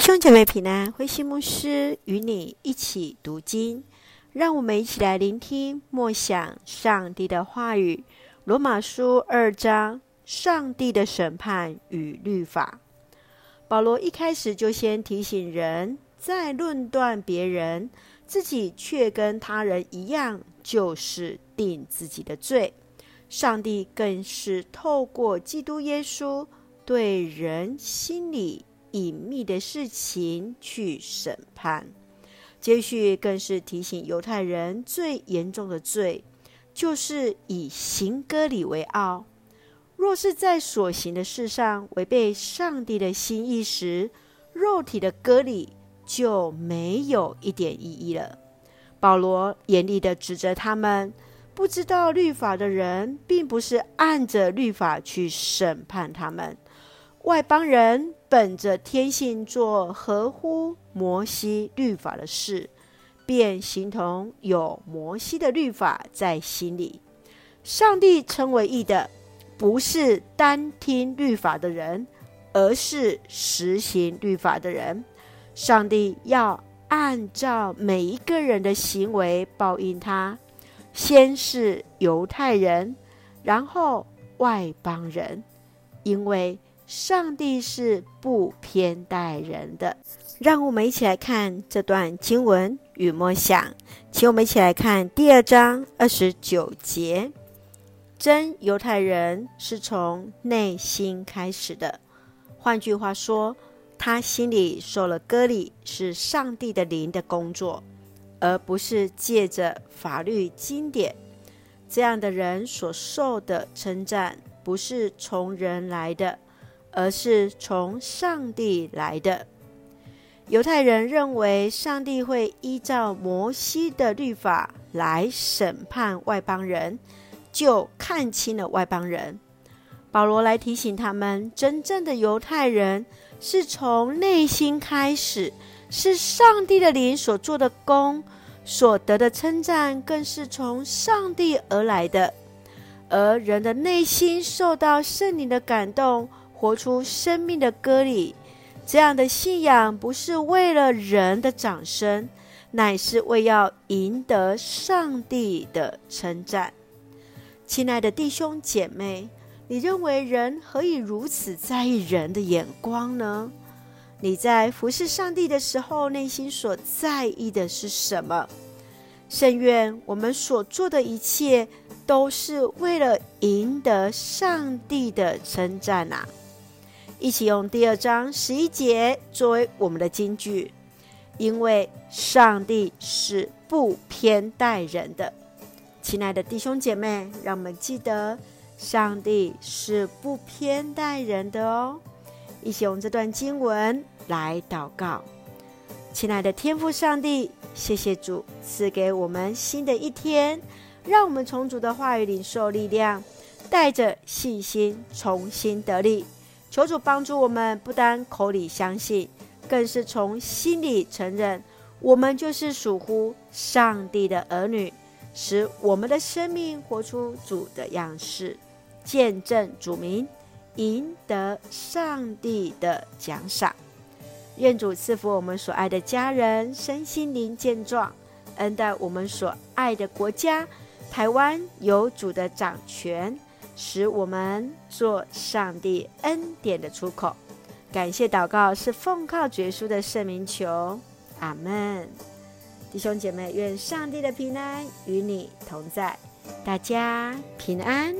兄姐妹平安，慧馨牧师与你一起读经，让我们一起来聆听默想上帝的话语。罗马书二章，上帝的审判与律法。保罗一开始就先提醒人，在论断别人，自己却跟他人一样，就是定自己的罪。上帝更是透过基督耶稣，对人心里隐秘的事情去审判，接续更是提醒犹太人最严重的罪，就是以行割礼为傲。若是在所行的事上违背上帝的心意时，肉体的割礼就没有一点意义了。保罗严厉地指责他们，不知道律法的人，并不是按着律法去审判他们。外邦人本着天性做合乎摩西律法的事，便形同有摩西的律法在心里。上帝称为义的，不是单听律法的人，而是实行律法的人。上帝要按照每一个人的行为报应他，先是犹太人，然后外邦人，因为。上帝是不偏待人的，让我们一起来看这段经文与默想。请我们一起来看第二章二十九节：真犹太人是从内心开始的，换句话说，他心里受了割礼，是上帝的灵的工作，而不是借着法律经典。这样的人所受的称赞，不是从人来的。而是从上帝来的。犹太人认为上帝会依照摩西的律法来审判外邦人，就看轻了外邦人。保罗来提醒他们，真正的犹太人是从内心开始，是上帝的灵所做的工，所得的称赞更是从上帝而来的。而人的内心受到圣灵的感动。活出生命的歌礼，这样的信仰不是为了人的掌声，乃是为要赢得上帝的称赞。亲爱的弟兄姐妹，你认为人何以如此在意人的眼光呢？你在服侍上帝的时候，内心所在意的是什么？甚愿我们所做的一切，都是为了赢得上帝的称赞啊！一起用第二章十一节作为我们的金句，因为上帝是不偏待人的。亲爱的弟兄姐妹，让我们记得，上帝是不偏待人的哦。一起用这段经文来祷告。亲爱的天父上帝，谢谢主赐给我们新的一天，让我们从主的话语领受力量，带着信心重新得力。求主帮助我们，不单口里相信，更是从心里承认，我们就是属乎上帝的儿女，使我们的生命活出主的样式，见证主名，赢得上帝的奖赏。愿主赐福我们所爱的家人身心灵健壮，恩待我们所爱的国家台湾有主的掌权。使我们做上帝恩典的出口，感谢祷告是奉靠绝书的圣名求，阿门。弟兄姐妹，愿上帝的平安与你同在，大家平安。